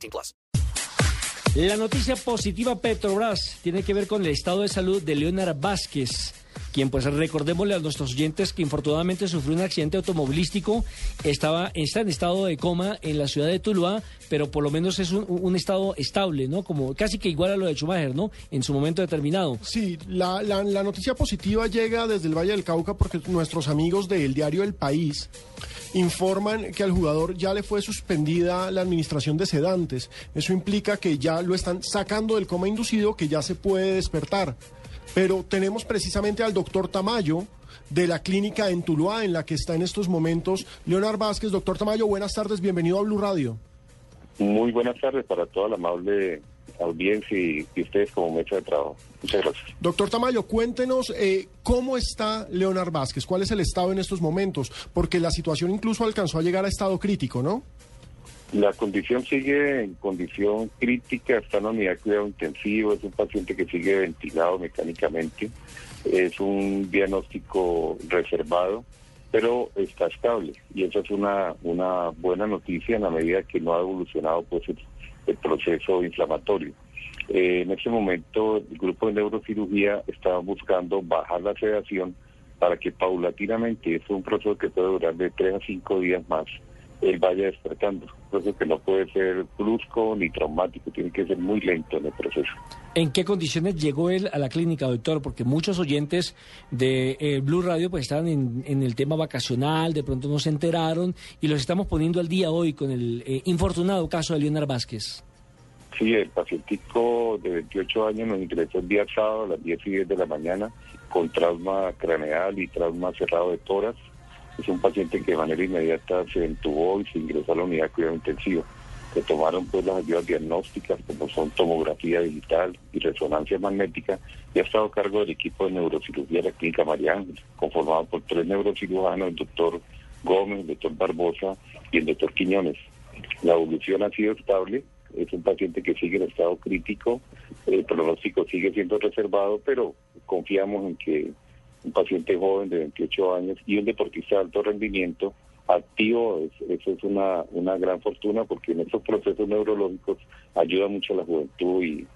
18 plus. La noticia positiva Petrobras tiene que ver con el estado de salud de Leonard Vázquez, quien pues recordémosle a nuestros oyentes que infortunadamente sufrió un accidente automovilístico, estaba está en estado de coma en la ciudad de Tuluá, pero por lo menos es un, estado estable, ¿no? Como casi que igual a lo de Schumacher, ¿no? En su momento determinado. Sí, la, la- la noticia positiva llega desde el Valle del Cauca porque nuestros amigos del diario El País informan que al jugador ya le fue suspendida la administración de sedantes. Eso implica que ya lo están sacando del coma inducido, que ya se puede despertar. Pero tenemos precisamente al doctor Tamayo de la clínica en Tuluá, en la que está en estos momentos Leonard Vázquez. Doctor Tamayo, buenas tardes, bienvenido a Blue Radio. Muy buenas tardes para toda la amable audiencia y, y ustedes como mesa de trabajo. Muchas gracias. Doctor Tamayo, cuéntenos eh, cómo está Leonard Vázquez, cuál es el estado en estos momentos, porque la situación incluso alcanzó a llegar a estado crítico, ¿no? La condición sigue en condición crítica, está en unidad de cuidado intensivo, es un paciente que sigue ventilado mecánicamente, es un diagnóstico reservado, pero está estable y esa es una, una buena noticia en la medida que no ha evolucionado pues el, proceso inflamatorio. Eh, en este momento el grupo de neurocirugía está buscando bajar la sedación para que paulatinamente, es un proceso que puede durar de tres a cinco días más, él vaya despertando. Proceso que no puede ser brusco ni traumático, tiene que ser muy lento en el proceso. ¿En qué condiciones llegó él a la clínica, doctor? Porque muchos oyentes de eh, Blue Radio pues estaban en, en el tema vacacional, de pronto no se enteraron y los estamos poniendo al día hoy con el eh, infortunado caso de Leonard Vázquez. Sí, el pacientico de 28 años nos ingresó el día sábado a las 10 y 10 de la mañana con trauma craneal y trauma cerrado de tórax. Es un paciente que de manera inmediata se entubó y se ingresó a la unidad de cuidado intensivo. Se tomaron pues las ayudas diagnósticas como son tomografía digital y resonancia magnética y ha estado a cargo del equipo de neurocirugía de la Clínica María conformado por tres neurocirujanos, el doctor Gómez, el doctor Barbosa y el doctor Quiñones. La evolución ha sido estable, es un paciente que sigue en estado crítico, el pronóstico sigue siendo reservado, pero confiamos en que un paciente joven de 28 años y un deportista de alto rendimiento activo, es- eso es una, una gran fortuna porque en estos procesos neurológicos ayuda mucho a la juventud y,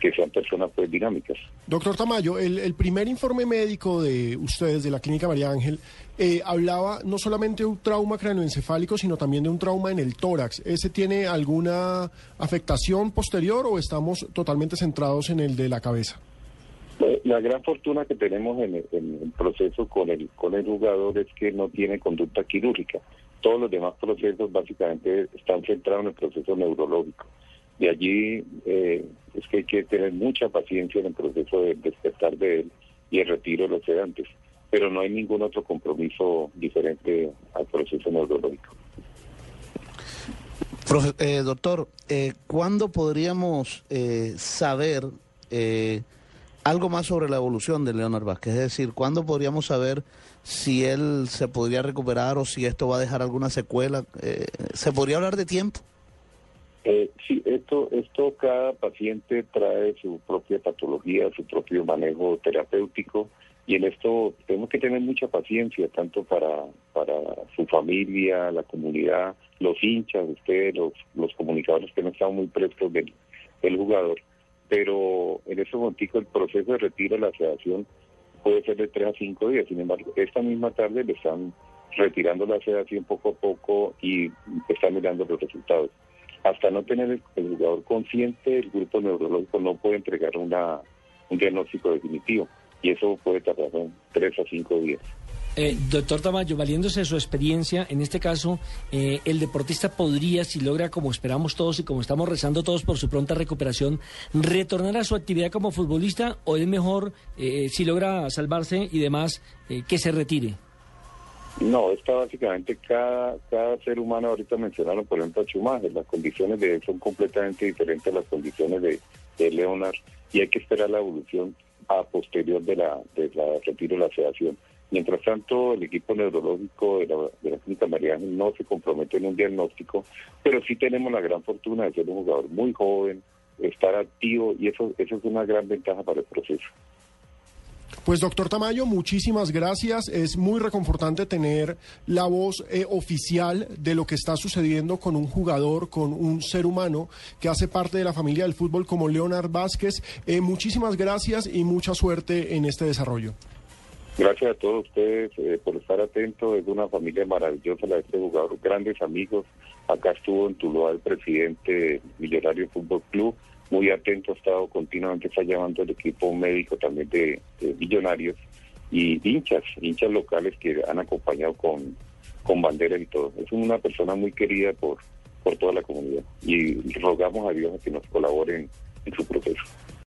que sean personas pues dinámicas. Doctor Tamayo, el, el primer informe médico de ustedes, de la Clínica María Ángel, eh, hablaba no solamente de un trauma craneoencefálico, sino también de un trauma en el tórax. ¿Ese tiene alguna afectación posterior o estamos totalmente centrados en el de la cabeza? La gran fortuna que tenemos en el, proceso con el, con el jugador es que no tiene conducta quirúrgica. Todos los demás procesos básicamente están centrados en el proceso neurológico. De allí eh, es que hay que tener mucha paciencia en el proceso de despertar de él y el retiro de los sedantes. Pero no hay ningún otro compromiso diferente al proceso neurológico. Eh, doctor, eh, ¿cuándo podríamos eh, saber eh, algo más sobre la evolución de Leonard Vázquez? Es decir, ¿cuándo podríamos saber si él se podría recuperar o si esto va a dejar alguna secuela? Eh, ¿Se podría hablar de tiempo? Eh, sí, esto, esto cada paciente trae su propia patología, su propio manejo terapéutico y en esto tenemos que tener mucha paciencia tanto para, para su familia, la comunidad, los hinchas, ustedes, los, los comunicadores que no están muy prestos del, del jugador, pero en ese momento el proceso de retiro de la sedación puede ser de tres a cinco días, sin embargo, esta misma tarde le están retirando la sedación poco a poco y están mirando los resultados hasta no tener el, jugador consciente, el grupo neurológico no puede entregar una, un diagnóstico definitivo y eso puede tardar en tres a cinco días. Eh, doctor Tamayo, valiéndose de su experiencia, en este caso, eh, el deportista podría, si logra, como esperamos todos y como estamos rezando todos por su pronta recuperación, retornar a su actividad como futbolista o es mejor, eh, si logra salvarse y demás, eh, que se retire. No, está básicamente cada, cada ser humano, ahorita mencionaron por ejemplo a Schumacher, las condiciones de él son completamente diferentes a las condiciones de, de Leonard y hay que esperar la evolución a posterior de la, de la retiro de la sedación. Mientras tanto, el equipo neurológico de la, de la Clínica María no se compromete en un diagnóstico, pero sí tenemos la gran fortuna de ser un jugador muy joven, estar activo y eso, eso es una gran ventaja para el proceso. Pues doctor Tamayo, muchísimas gracias. Es muy reconfortante tener la voz eh, oficial de lo que está sucediendo con un jugador, con un ser humano que hace parte de la familia del fútbol como Leonard Vázquez. Eh, muchísimas gracias y mucha suerte en este desarrollo. Gracias a todos ustedes eh, por estar atentos. Es una familia maravillosa la de este jugador, grandes amigos. Acá estuvo en Tuluá el presidente Millonario Fútbol Club muy atento, ha estado continuamente, está llamando el equipo médico también de, de, Millonarios y hinchas, hinchas locales que han acompañado con, con banderas y todo. Es una persona muy querida por, por toda la comunidad y rogamos a Dios a que nos colaboren en su proceso.